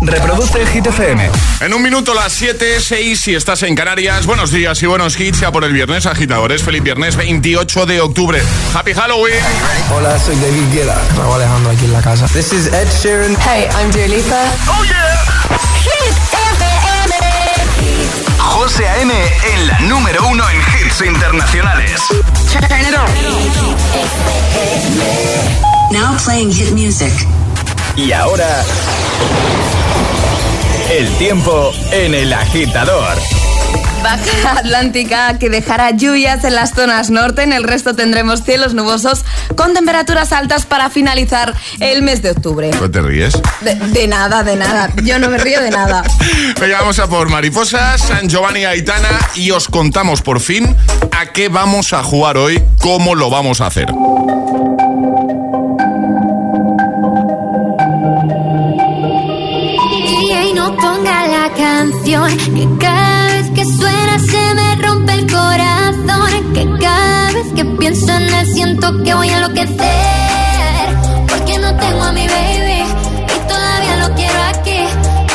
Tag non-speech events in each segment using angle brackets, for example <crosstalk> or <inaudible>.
Reproduce Hit FM. En un minuto las 7, 6 si estás en Canarias. Buenos días y buenos hits ya por el viernes, agitadores. Feliz viernes 28 de octubre. Happy Halloween. Hola, soy David Guetta. Raúl Alejandro aquí en la casa. This is Ed Sheeran. Hey, I'm Dua Lipa. Oh yeah. Hit FM. José A.M. en la número uno en hits internacionales. Turn it on. Now playing hit music. Y ahora, el tiempo en el agitador. Baja atlántica que dejará lluvias en las zonas norte. En el resto tendremos cielos nubosos con temperaturas altas para finalizar el mes de octubre. ¿No te ríes? De, de nada, de nada. Yo no me río de nada. <laughs> Venga, vamos a por Mariposas, San Giovanni Aitana y os contamos por fin a qué vamos a jugar hoy, cómo lo vamos a hacer. Canción que cada vez que suena se me rompe el corazón. Que cada vez que pienso en él siento que voy a enloquecer. Porque no tengo a mi baby y todavía lo quiero aquí.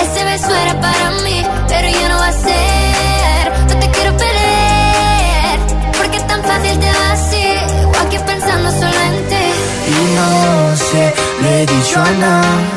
Ese beso era para mí, pero ya no va a ser. No te quiero perder, porque tan fácil te va así. O aquí pensando solo en ti. Y no sé, le he dicho a nadie,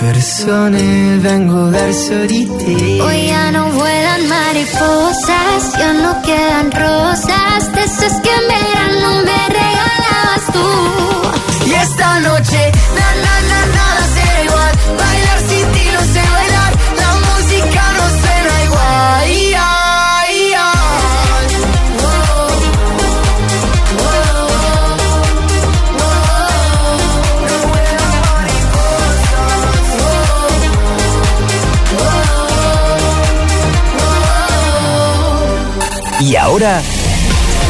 persone vengo verso di te. Hoy ya no vuelan mariposas, ya no quedan rosas, de esas que en verano me regalabas tú. Ahora,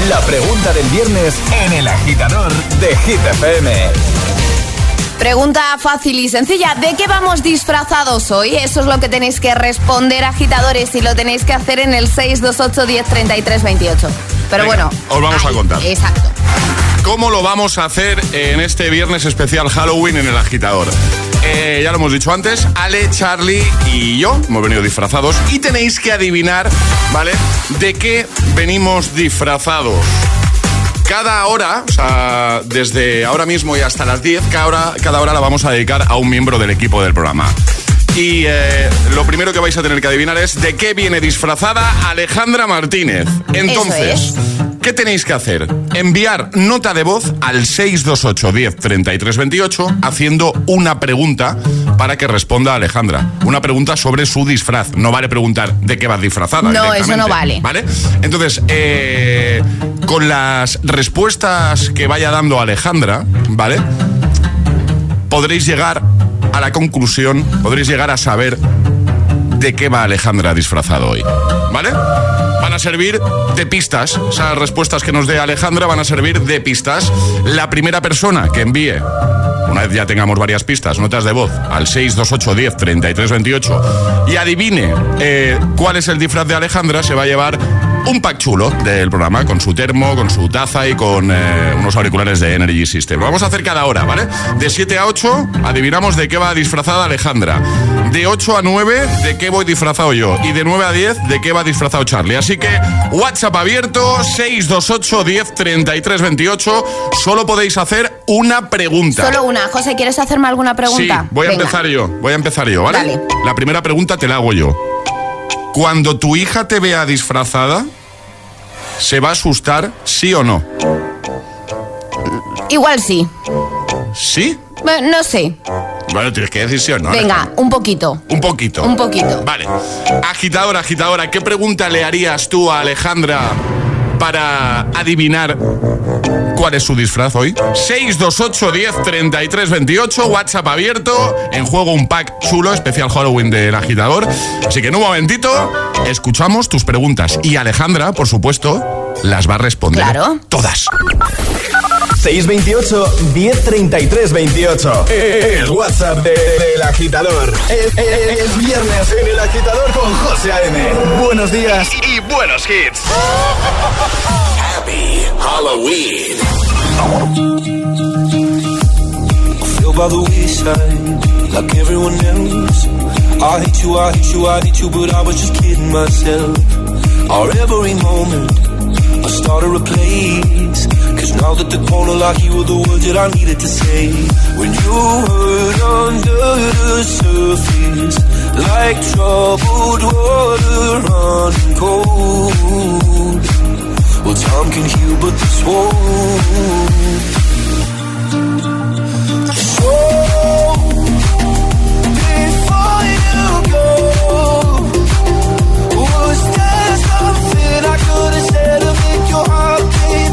la pregunta del viernes en el agitador de Hit FM. Pregunta fácil y sencilla. ¿De qué vamos disfrazados hoy? Eso es lo que tenéis que responder, agitadores, y lo tenéis que hacer en el 628 10 33 28. Pero Venga, bueno. os vamos a contar. Exacto. ¿Cómo lo vamos a hacer en este viernes especial Halloween en el agitador? Eh, ya lo hemos dicho antes, Ale, Charlie y yo hemos venido disfrazados y tenéis que adivinar, ¿vale? ¿De qué venimos disfrazados? Cada hora, o sea, desde ahora mismo y hasta las 10, cada hora, cada hora la vamos a dedicar a un miembro del equipo del programa. Y eh, lo primero que vais a tener que adivinar es de qué viene disfrazada Alejandra Martínez. Entonces, ¿qué tenéis que hacer? Enviar nota de voz al 628 10 33 28 haciendo una pregunta para que responda Alejandra. Una pregunta sobre su disfraz. No vale preguntar de qué vas disfrazada. No, eso no vale. ¿Vale? Entonces, eh, con las respuestas que vaya dando Alejandra, ¿vale? Podréis llegar a la conclusión, podréis llegar a saber de qué va Alejandra disfrazado hoy. ¿Vale? Servir de pistas. Esas respuestas que nos dé Alejandra van a servir de pistas. La primera persona que envíe, una vez ya tengamos varias pistas, notas de voz, al 628 10 33 28 y adivine eh, cuál es el disfraz de Alejandra, se va a llevar un pack chulo del programa, con su termo, con su taza y con eh, unos auriculares de Energy System. Lo vamos a hacer cada hora, ¿vale? De 7 a 8 adivinamos de qué va disfrazada Alejandra. De 8 a 9 de qué voy disfrazado yo. Y de 9 a 10 de qué va disfrazado Charlie. Así que WhatsApp abierto 628 10 33 28. Solo podéis hacer una pregunta. Solo una. José, ¿quieres hacerme alguna pregunta? Sí, voy a Venga. empezar yo. Voy a empezar yo, ¿vale? Dale. La primera pregunta te la hago yo. Cuando tu hija te vea disfrazada, ¿se va a asustar, sí o no? Igual sí. ¿Sí? Bueno, no sé. Bueno, tienes que decir sí o no. Venga, un poquito. Un poquito. Un poquito. Vale. Agitadora, agitadora, ¿qué pregunta le harías tú a Alejandra para adivinar cuál es su disfraz hoy? 628 10 33 28, WhatsApp abierto, en juego un pack chulo, especial Halloween del agitador. Así que en un momentito escuchamos tus preguntas y Alejandra, por supuesto, las va a responder Claro. todas. 628 1033 28. El WhatsApp de- del agitador. Es, es- es viernes en el agitador con José A.M. Buenos días y, buenos hits. Halloween. feel by the wayside like everyone else. I hate you, I hate you, I hate you, but I was just kidding myself. Our every moment, I started a place. Cause now that the corner lock, you were the words that I needed to say. When you hurt under the surface, like troubled water running cold. Well, time can heal, but this won't. Before you go, was there something I could have said to make your heart beat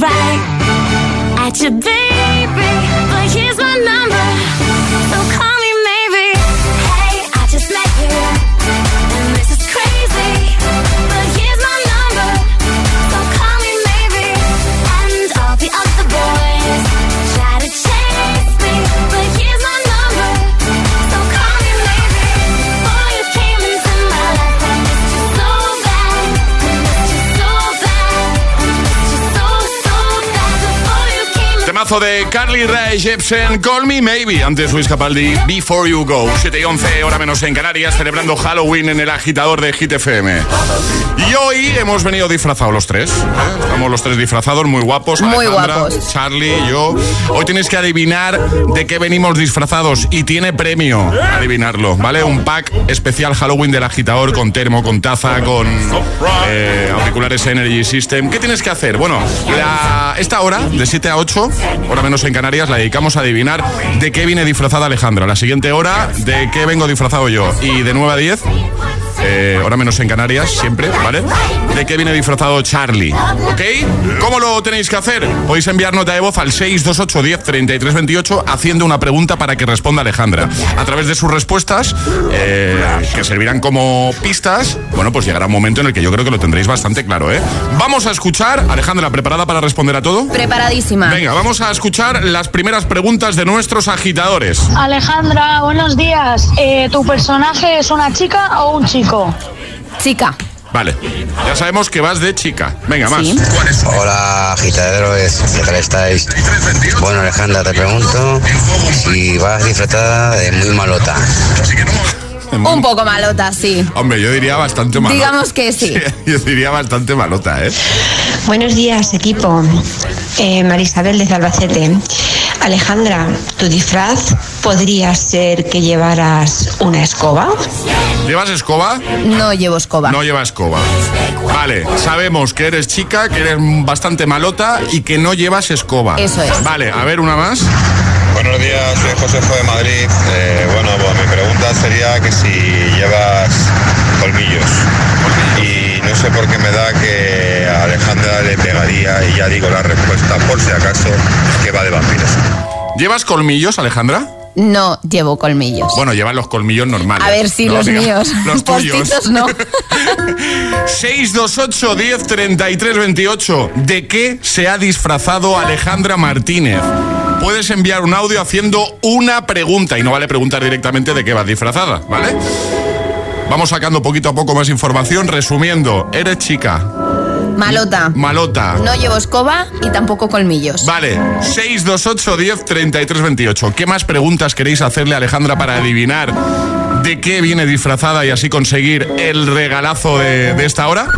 right at your baby. Temazo de Carly Rae Jepsen, Call Me Maybe. Antes Luis Capaldi, Before You Go. 7 y 11, hora menos en Canarias, celebrando Halloween en el agitador de Hit FM. Y hoy hemos venido disfrazados los tres. ¿eh? Estamos los tres disfrazados, muy guapos. Muy Alejandra, guapos. Charlie, yo. Hoy tenéis que adivinar de qué venimos disfrazados y tiene premio adivinarlo, ¿vale? Un pack especial Halloween del agitador con termo, con taza, con eh, auriculares Energy System. ¿Qué tienes que hacer? Bueno, la- esta hora, de 7 a 8, hora menos en Canarias, la dedicamos a adivinar de qué viene disfrazada Alejandra. La siguiente hora, de qué vengo disfrazado yo. Y de 9 a 10, eh, hora menos en Canarias, siempre, ¿vale? De qué viene disfrazado Charlie, ¿ok? ¿Cómo lo tenéis que hacer? Podéis enviar nota de voz al 628 10 33 28 haciendo una pregunta para que responda Alejandra. A través de sus respuestas, eh, que servirán como pistas, bueno, pues llegará un momento en el que yo creo que lo tendréis bastante claro, ¿eh? Vamos a escuchar, Alejandra, ¿preparada para responder a todo? Preparadísima. Venga, vamos a escuchar las primeras preguntas de nuestros agitadores. Alejandra, buenos días. Eh, ¿Tu personaje es una chica o un chico? Chica. Vale, ya sabemos que vas de chica. Venga, más. Sí. Hola, agitadores, ¿qué tal estáis? Bueno, Alejandra, te pregunto si vas disfrazada de muy malota. Un poco malota, sí. Hombre, yo diría bastante malota. Digamos que <laughs> sí. Yo diría bastante malota, ¿eh? Buenos días, equipo. Eh, Marisabel desde Albacete. Alejandra, ¿tu disfraz podría ser que llevaras una escoba? ¿Llevas escoba? No llevo escoba. No lleva escoba. Vale, sabemos que eres chica, que eres bastante malota y que no llevas escoba. Eso es. Vale, a ver una más. Buenos días, soy Josefo de Madrid. Eh, bueno, pues mi pregunta sería que si llevas colmillos. Y no sé por qué me da que a Alejandra le pegaría, y ya digo la respuesta por si acaso, que va de vampiros. ¿Llevas colmillos, Alejandra? No llevo colmillos. Bueno, llevan los colmillos normales. A ver si No, los míos. <laughs> <laughs> Los tuyos. No. 628 10 33 28. ¿De qué se ha disfrazado Alejandra Martínez? Puedes enviar un audio haciendo una pregunta y no vale preguntar directamente de qué vas disfrazada, ¿vale? Vamos sacando poquito a poco más información, resumiendo, eres chica, Malota. Malota. No llevo escoba y tampoco colmillos. Vale, 628 10 33 28. ¿Qué más preguntas queréis hacerle a Alejandra para adivinar de qué viene disfrazada y así conseguir el regalazo de, de esta hora?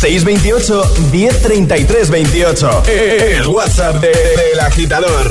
628 1033 28. El WhatsApp de- del agitador.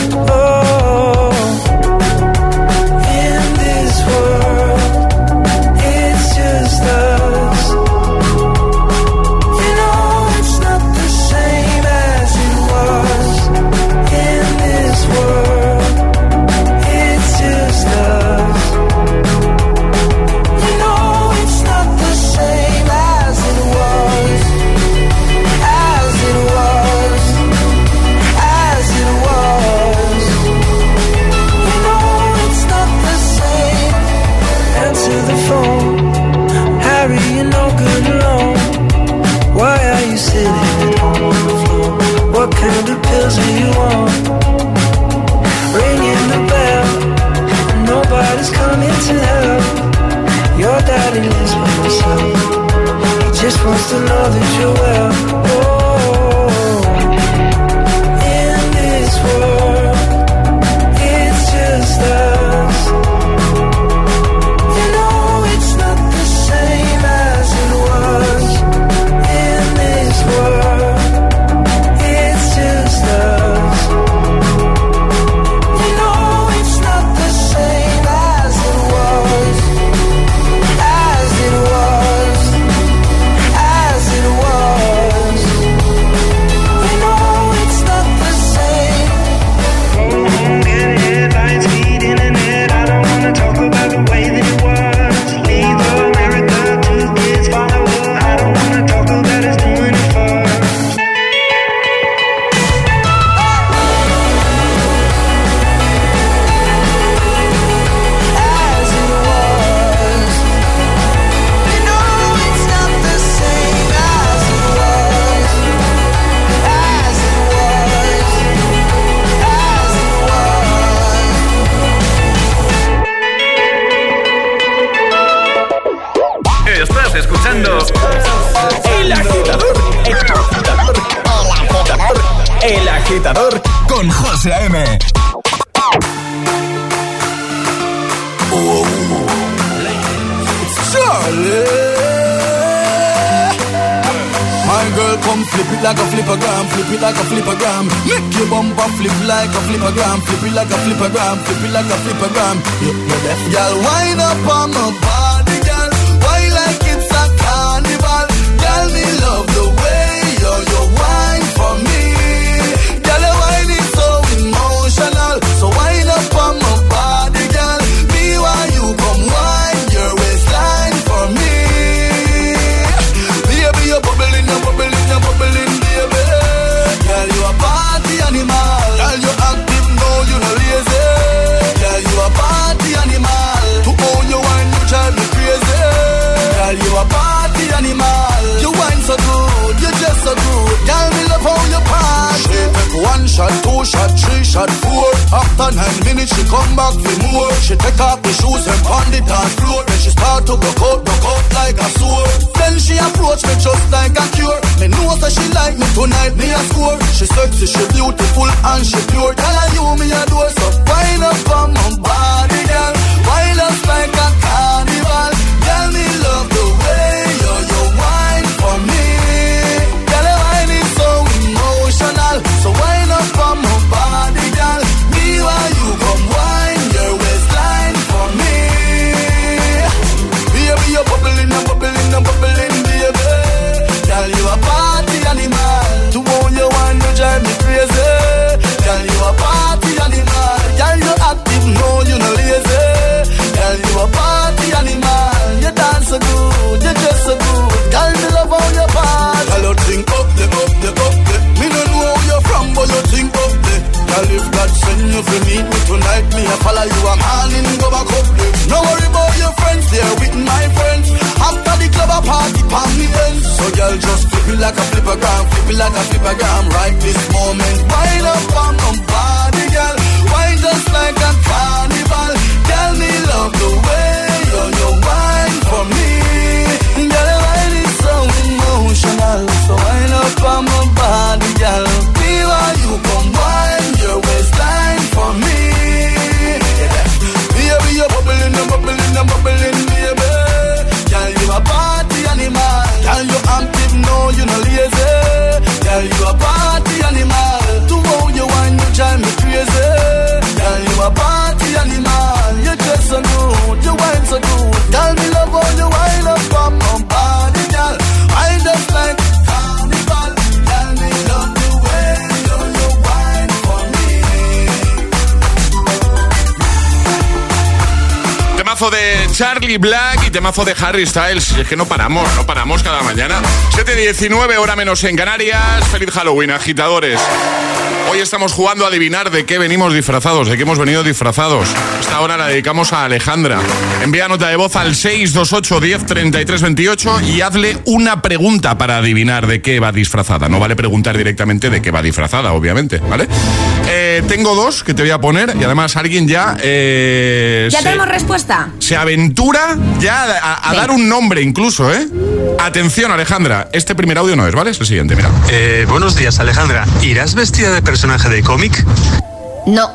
Flippergram, flip it like a flippergram. Make your bumper flip like a flippergram, flip it like a flippergram, flip it like a flippergram. You, you deaf, girl, wind up on my body, just. Girl, me love how you party. She take one shot, two shot, three shot, four. After nine minutes, she come back for more. She take off the shoes and on the floor. Then she start to go out, go out like a sword. Then she approach me just like a cure. Me know that she like me tonight, me a score. She sexy, she beautiful and she pure. Tell her you me a door, so wind up on my body, girl. Wind up like a carnival. Girl, me love wind up on it like a flippergram. Right this moment, wind up on my body, girl. Wine just like a carnival. Tell me love the way you you wine for me. Girl, your wine is so emotional. So wind up on my body, girl. Feel how you come wine your waistline for me. Baby, you're bubbling, you're bubbling, you're bubbling, baby. Girl, you a party animal. Girl, you active, no, you no lazy. Girl, you a party animal. To how you wine, you drive me crazy. Girl, you a party animal. You just so good, you wine so good. Tell me love how you De Charlie Black y temazo de Harry Styles. Es que no paramos, no paramos cada mañana. 7.19, hora menos en Canarias. Feliz Halloween, agitadores. Hoy estamos jugando a adivinar de qué venimos disfrazados, de qué hemos venido disfrazados. Esta hora la dedicamos a Alejandra. Envía nota de voz al 628 10 33 28 y hazle una pregunta para adivinar de qué va disfrazada. No vale preguntar directamente de qué va disfrazada, obviamente, ¿vale? Eh, tengo dos que te voy a poner y además alguien ya... eh, ¿Ya se- tenemos respuesta? se aventura ya a, a dar un nombre incluso, ¿eh? Atención, Alejandra. Este primer audio no es, ¿vale? Es el siguiente, mira. Eh, buenos días, Alejandra. ¿Irás vestida de personaje de cómic? No.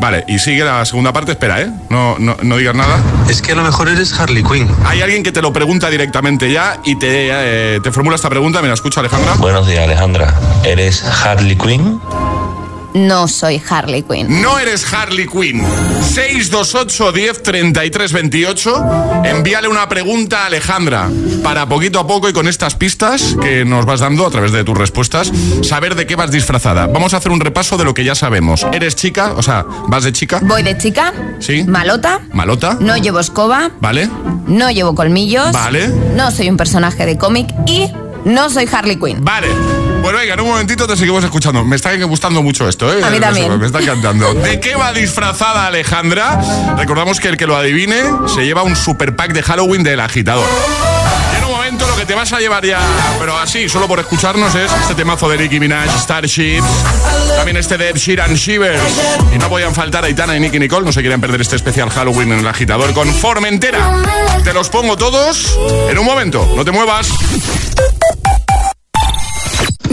Vale, y sigue la segunda parte, espera, ¿eh? No, no, no digas nada. Es que a lo mejor eres Harley Quinn. Hay alguien que te lo pregunta directamente ya y te, eh, te formula esta pregunta. Mira, escucha, Alejandra. Buenos días, Alejandra. ¿Eres Harley Quinn? No soy Harley Quinn. No eres Harley Quinn. 628 10 33 28. Envíale una pregunta a Alejandra para poquito a poco y con estas pistas que nos vas dando a través de tus respuestas, saber de qué vas disfrazada. Vamos a hacer un repaso de lo que ya sabemos. ¿Eres chica? O sea, ¿vas de chica? Voy de chica. Sí. Malota. ¿Malota? No llevo escoba. ¿Vale? No llevo colmillos. Vale. No soy un personaje de cómic. Y no soy Harley Quinn. Vale. Bueno, venga, en un momentito te seguimos escuchando. Me está gustando mucho esto, ¿eh? A mí también. Me está encantando. ¿De qué va disfrazada Alejandra? Recordamos que el que lo adivine se lleva un super pack de Halloween del agitador. Y en un momento lo que te vas a llevar ya, pero así, solo por escucharnos, es este temazo de Nicki Minaj, Starships. También este de Sheeran, Shivers. Y no podían faltar Aitana y Nicky Nicole. No se quieren perder este especial Halloween en el agitador con Formentera. Te los pongo todos en un momento. No te muevas.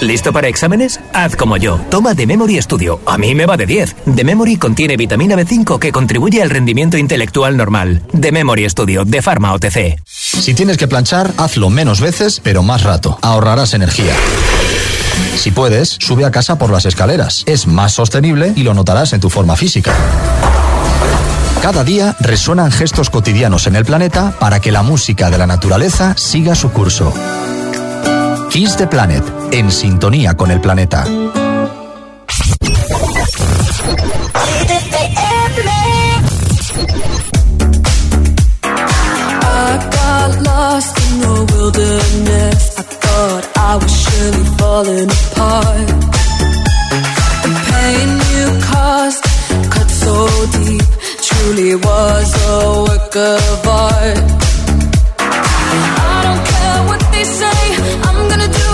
¿Listo para exámenes? Haz como yo. Toma The Memory Studio. A mí me va de 10. The Memory contiene vitamina B5 que contribuye al rendimiento intelectual normal. The Memory Studio de Pharma OTC. Si tienes que planchar, hazlo menos veces, pero más rato. Ahorrarás energía. Si puedes, sube a casa por las escaleras. Es más sostenible y lo notarás en tu forma física. Cada día resuenan gestos cotidianos en el planeta para que la música de la naturaleza siga su curso. Kiss the Planet, en sintonía con el planeta. Truly was a. What they say, I'm gonna do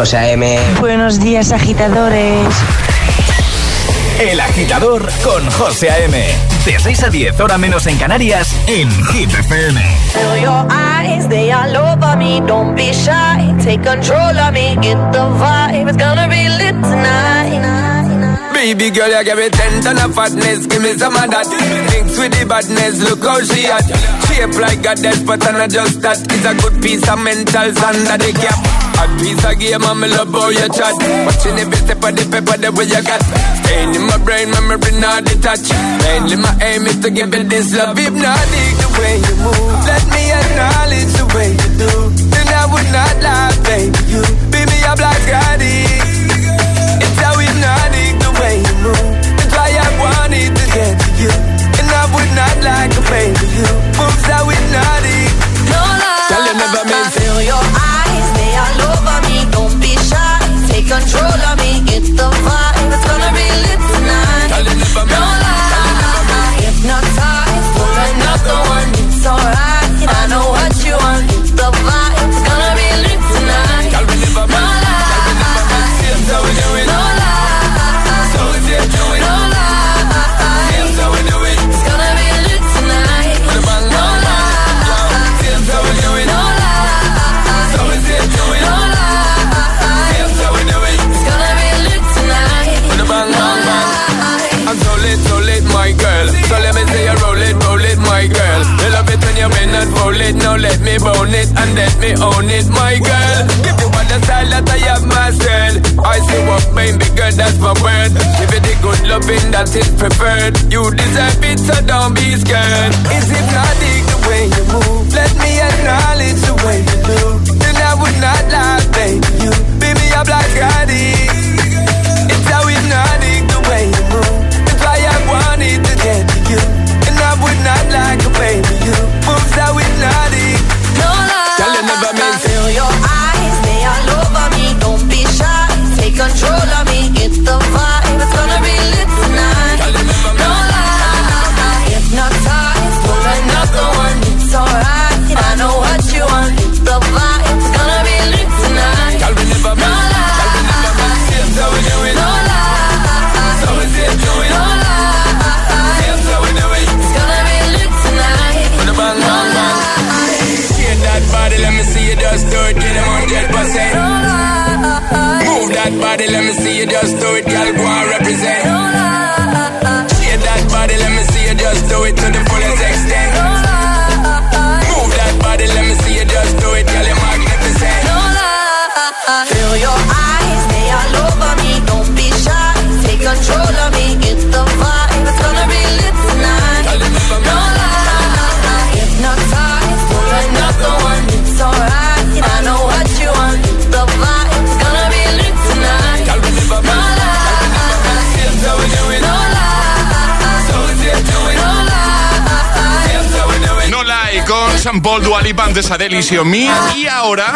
José A.M. Buenos días, agitadores. El Agitador con José A.M. De 6 a 10, hora menos en Canarias, en Hit FM. Feel your eyes, they all over me. Don't be shy, take control of me. Get the vibe, it's gonna be lit tonight. Baby girl, you give me ten ton of fatness, give me some of that. Mix with the badness, look how she at. Shape like a death, but I'm not just that. It's a good piece of mental under the cap. A piece of game, I'm love how you chat. Watching every step of the paper, the way you got. Staying in my brain, memory not detached. Mainly my aim is to give you this love. Hypnotic the way you move. Let me acknowledge the way you do. Then I would not lie, baby. You beat me up like Scotty. It's how hypnotic the way you move. That's why I wanted to get to you. And I would not like a baby you. Moves how hypnotic. No lie. Tell you never miss. Feel control of me. Get the vibe, it's gonna be lit tonight. Tell you never No miss. lie. Hypnotized, pulling up the one roll is preferred. You deserve it, so don't be scared. San Paul, Dualipa, antes Adele y Xiaomi. Y ahora,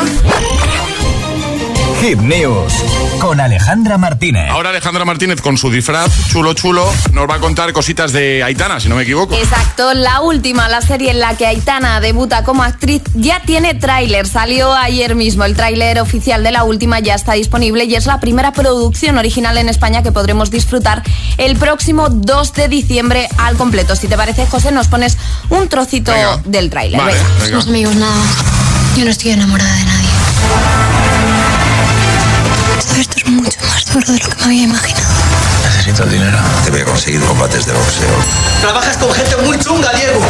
Hit News con Alejandra Martínez. ahora Alejandra Martínez con su disfraz chulo chulo nos va a contar cositas de Aitana, si no me equivoco. Exacto, la última, la serie en la que Aitana debuta como actriz, ya tiene tráiler. Salió ayer mismo. El tráiler oficial de la última ya está disponible y es la primera producción original en España que podremos disfrutar el próximo 2 de diciembre al completo. Si te parece, José, nos pones un trocito Venga. del tráiler. Vale, Venga. amigos nada. Yo no estoy enamorada de nadie. Duro de lo que me había imaginado. Necesito dinero. Te voy a conseguir combates de boxeo. Trabajas con gente muy chunga, Diego.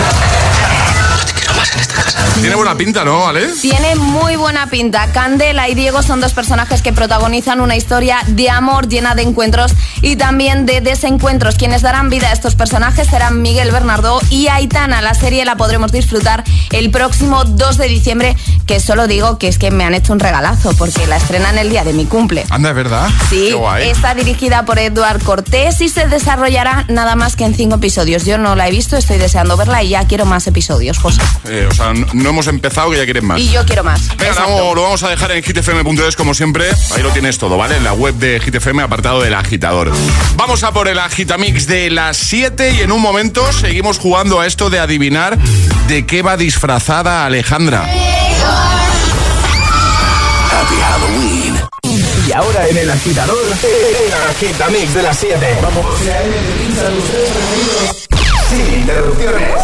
Tiene buena pinta, ¿no, Ale? Tiene muy buena pinta. Candela y Diego son dos personajes que protagonizan una historia de amor llena de encuentros y también de desencuentros. Quienes darán vida a estos personajes serán Miguel Bernardo y Aitana. La serie la podremos disfrutar el próximo 2 de diciembre, que solo digo que es que me han hecho un regalazo porque la estrenan el día de mi cumple. Anda, es verdad. Sí, Qué guay. está dirigida por Eduard Cortés y se desarrollará nada más que en cinco episodios. Yo no la he visto, estoy deseando verla y ya quiero más episodios, José. Eh, o sea, no hemos empezado que ya quieren más. Y yo quiero más. Venga, vamos- lo vamos a dejar en hitfm.es como siempre. Ahí lo tienes todo, ¿vale? En la web de GTFM, apartado del agitador. Vamos a por el agitamix de las 7 y en un momento seguimos jugando a esto de adivinar de qué va disfrazada Alejandra. Happy Halloween. Y ahora en el agitador, el agitamix de las 7. Vamos. Sin interrupciones.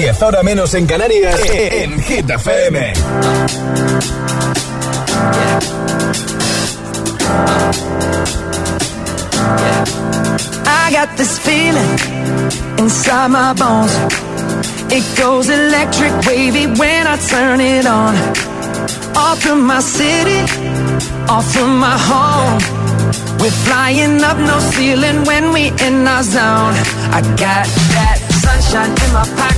10 menos en Canarias, eh, eh. en Hit FM. I got this feeling inside my bones. It goes electric wavy when I turn it on. Off from my city, off from my home. We're flying up no ceiling when we in our zone. I got that sunshine in my pocket.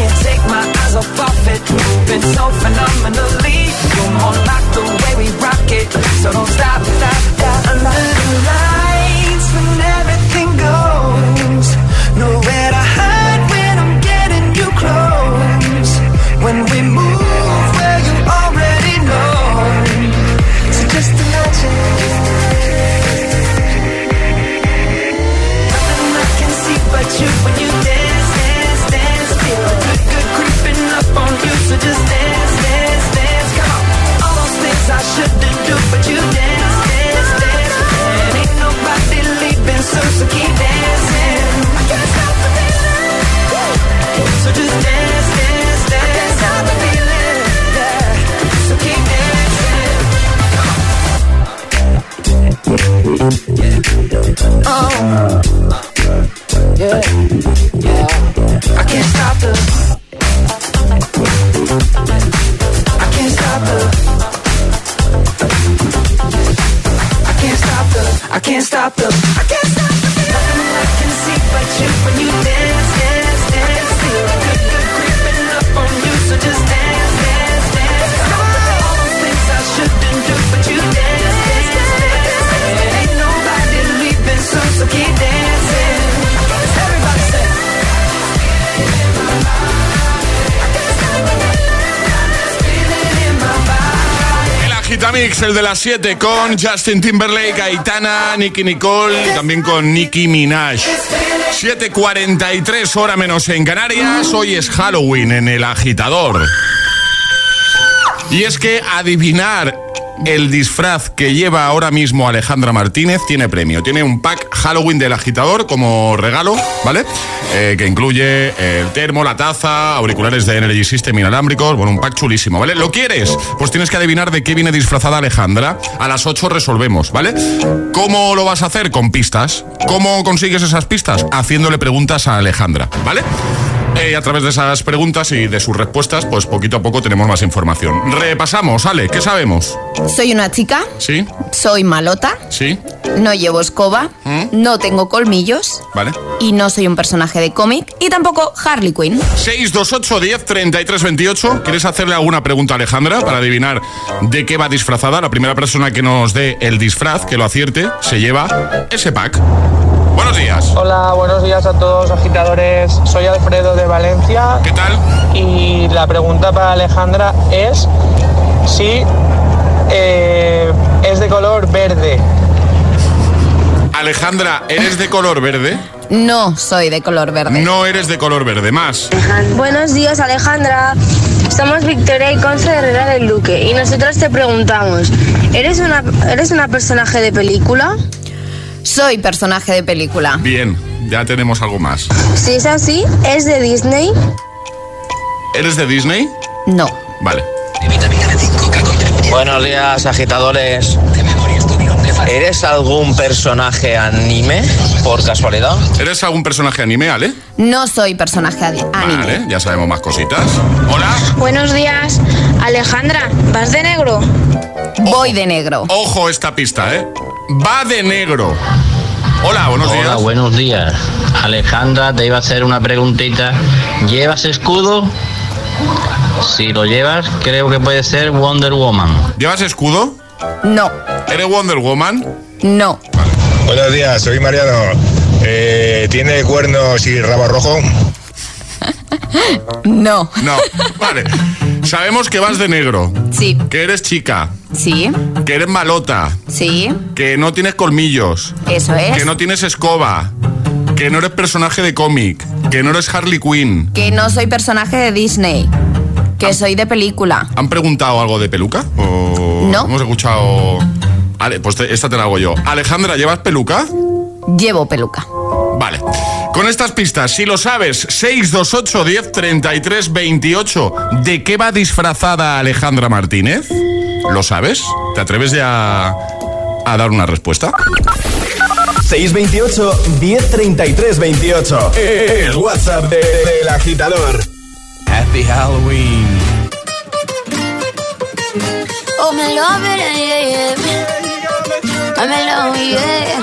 can't take my eyes off of it, moving so phenomenally. You're more like the way we rock it, so don't stop, stop, stop. Under the lights when everything goes, nowhere to hide when I'm getting you close. When we I can't stop the I can't stop the. I can't stop the. Nothing I can see but you when you dance, Agitamix, el de las 7 con Justin Timberlake, Aitana, Nicky Nicole y también con Nicki Minaj. 7.43 hora menos en Canarias, hoy es Halloween en el agitador. Y es que adivinar el disfraz que lleva ahora mismo Alejandra Martínez tiene premio. Tiene un pack Halloween del agitador como regalo, ¿vale? Eh, que incluye el termo, la taza, auriculares de Energy System inalámbricos. Bueno, un pack chulísimo, ¿vale? ¿Lo quieres? Pues tienes que adivinar de qué viene disfrazada Alejandra. A las 8 resolvemos, ¿vale? ¿Cómo lo vas a hacer? Con pistas. ¿Cómo consigues esas pistas? Haciéndole preguntas a Alejandra, ¿vale? Eh, y a través de esas preguntas y de sus respuestas, pues poquito a poco tenemos más información. Repasamos, Ale, ¿qué sabemos? Soy una chica, ¿Sí? soy malota, ¿Sí? no llevo escoba, ¿Mm? no tengo colmillos ¿Vale? y no soy un personaje de cómic y tampoco Harley Quinn. 628 10 33 28. ¿Quieres hacerle alguna pregunta a Alejandra para adivinar de qué va disfrazada? La primera persona que nos dé el disfraz, que lo acierte, se lleva ese pack. Buenos días. Hola, buenos días a todos agitadores. Soy Alfredo de Valencia. ¿Qué tal? Y la pregunta para Alejandra es si eh, es de color verde. Alejandra, ¿eres de color verde? No soy de color verde. No eres de color verde. Más. Buenos días Alejandra, somos Victoria y Conce de Herrera del Duque y nosotros te preguntamos, ¿eres una, ¿eres una personaje de película? Soy personaje de película. Bien, ya tenemos algo más. Si es así, ¿es de Disney? ¿Eres de Disney? No. Vale. Buenos días, agitadores. ¿Eres algún personaje anime por casualidad? ¿Eres algún personaje anime, Ale? No soy personaje anime. Vale, ya sabemos más cositas. Hola. Buenos días, Alejandra, ¿vas de negro? Voy de negro. Ojo esta pista, ¿eh? Va de negro. Hola, buenos Hola, días. buenos días. Alejandra, te iba a hacer una preguntita. ¿Llevas escudo? Si lo llevas, creo que puede ser Wonder Woman. ¿Llevas escudo? No. ¿Eres Wonder Woman? No. Buenos días, soy Mariano. Eh, ¿Tiene cuernos y rabo rojo? <laughs> No. No. Vale. Sabemos que vas de negro. Sí. Que eres chica. Sí. Que eres malota. Sí. Que no tienes colmillos. Eso es. Que no tienes escoba. Que no eres personaje de cómic. Que no eres Harley Quinn. Que no soy personaje de Disney. Que soy de película. ¿Han preguntado algo de peluca? ¿O No. Hemos escuchado. Ale, pues te- esta te la hago yo. Alejandra, ¿llevas peluca? Llevo peluca. Vale. Con estas pistas, si lo sabes, 628 10 33 28, ¿de qué va disfrazada Alejandra Martínez? ¿Lo sabes? ¿Te atreves ya a dar una respuesta? 628 1033 28. El WhatsApp de- del agitador. Happy Halloween. Oh, me love it, yeah, yeah. I'm alone, yeah.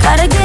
gotta get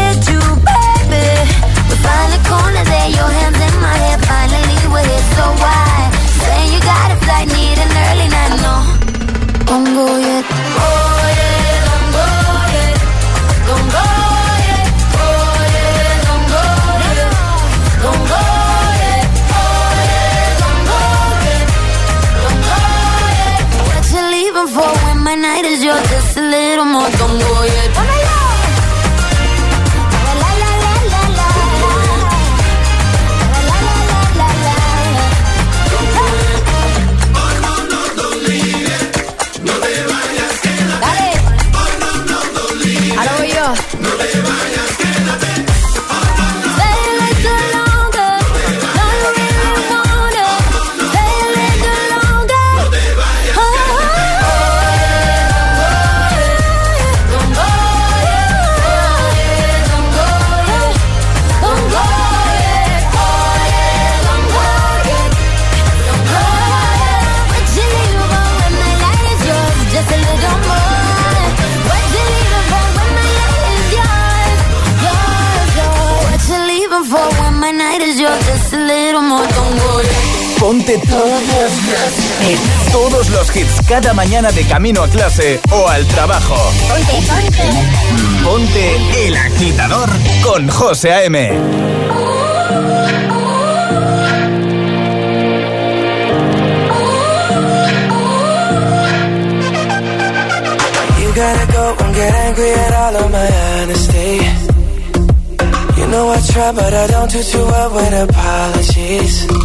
Ponte todos los todos los hits cada mañana de camino a clase o al trabajo. Ponte, ponte. Ponte el agitador con José A.M. You gotta go and get angry at all of my honesty. You know I try, but I don't do too well with apologies.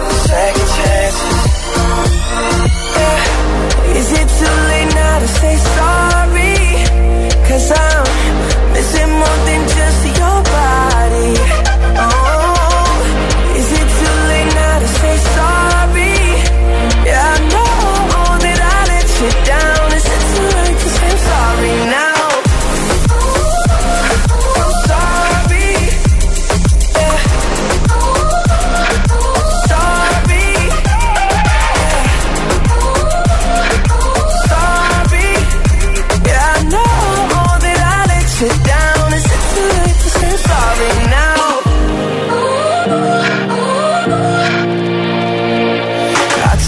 Is it too late now to say sorry? Cause I'm missing more than just your body Oh, is it too late now to say sorry? Yeah, I know that I let you down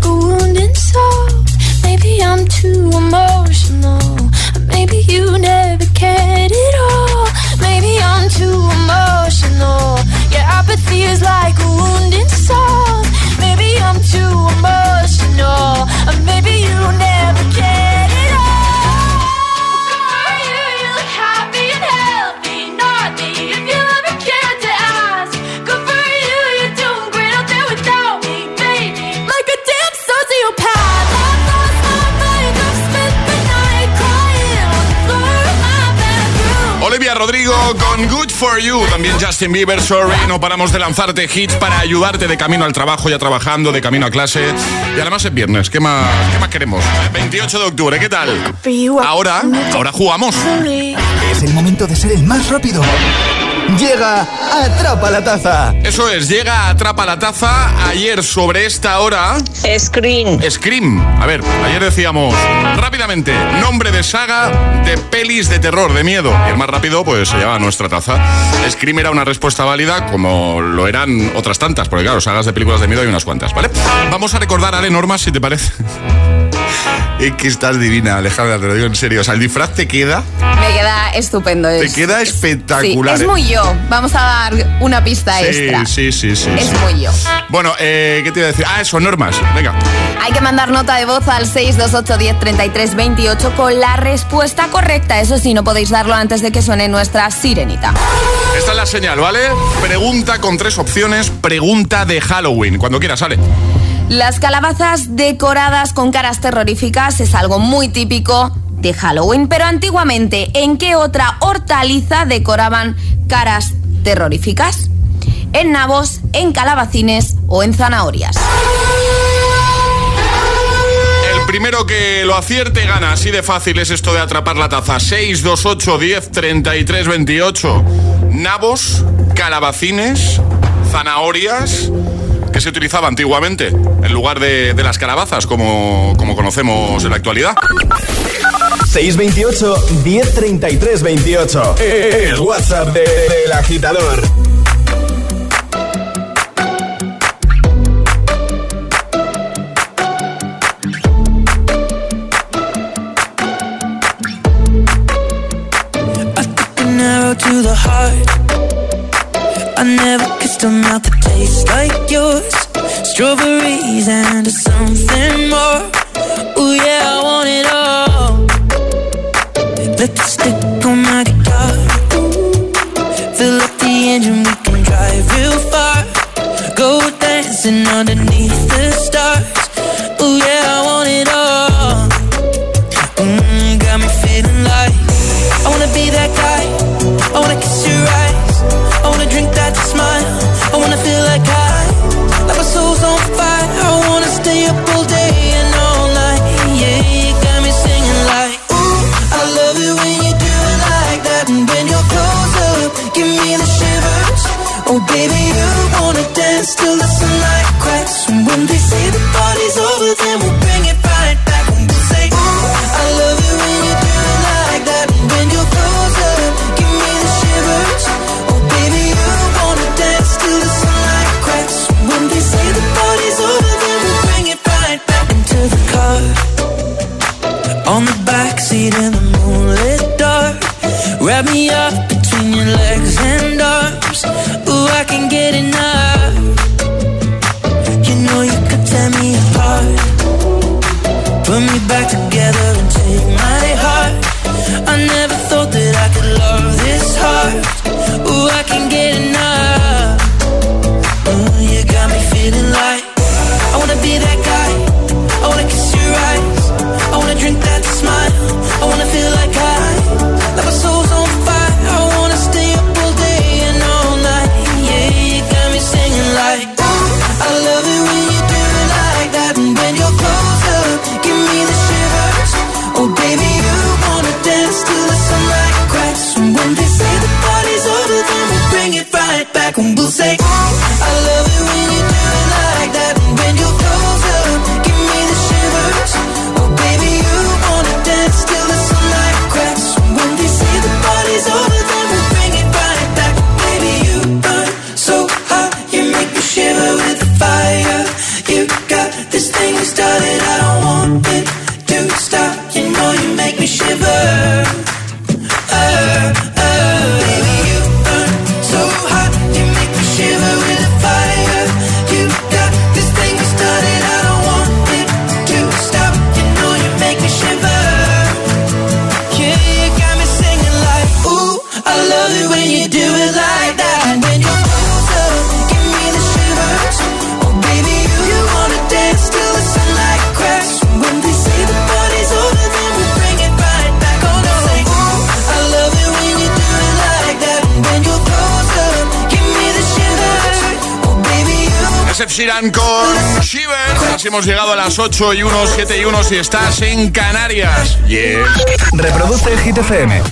like a wounded soul. Maybe I'm too emotional, Good For You. También Justin Bieber, Sorry. No paramos de lanzarte hits para ayudarte de camino al trabajo, ya trabajando, de camino a clase. Y además es viernes. ¿Qué más, qué más queremos? 28 de octubre, ¿qué tal? Ahora, ahora jugamos. Es el momento de ser el más rápido. Llega Atrapa la Taza. Eso es, llega Atrapa la Taza. Ayer sobre esta hora... Scream. Scream. A ver, ayer decíamos rápidamente, nombre de saga de pelis de terror, de miedo. Y el más rápido, pues se llama nuestra taza. Scream era una respuesta válida, como lo eran otras tantas, porque claro, sagas de películas de miedo hay unas cuantas, ¿vale? Vamos a recordar, Ale, normas, si te parece. <laughs> Es que estás divina, Alejandra, te lo digo en serio. O sea, el disfraz te queda. Me queda estupendo. Te queda espectacular. Es ¿eh? muy yo. Vamos a dar una pista sí, extra. Sí, sí, sí. Es muy yo. Bueno, eh, ¿qué te iba a decir? Ah, son normas. Venga. Hay que mandar nota de voz al 628103328 con la respuesta correcta. Eso sí, no podéis darlo antes de que suene nuestra sirenita. Esta es la señal, ¿vale? Pregunta con tres opciones. Pregunta de Halloween. Cuando quieras, sale. Las calabazas decoradas con caras terroríficas es algo muy típico de Halloween, pero antiguamente, ¿en qué otra hortaliza decoraban caras terroríficas? En nabos, en calabacines o en zanahorias El primero que lo acierte gana. Así de fácil es esto de atrapar la taza. 6, 2, 8, 10, 33, 28. Nabos, calabacines, zanahorias se utilizaba antiguamente en lugar de, las calabazas como, como conocemos en la actualidad. 628 1033 28 El WhatsApp del de, de, agitador. taste like yours. Strawberries and something more. Ooh, yeah, I want it all. Put the stick on my guitar. Fill up the engine, we can drive real far. Go dancing underneath the 8 y 1, 7 y 1 si estás en Canarias. Yes. Reproduce el Hit FM.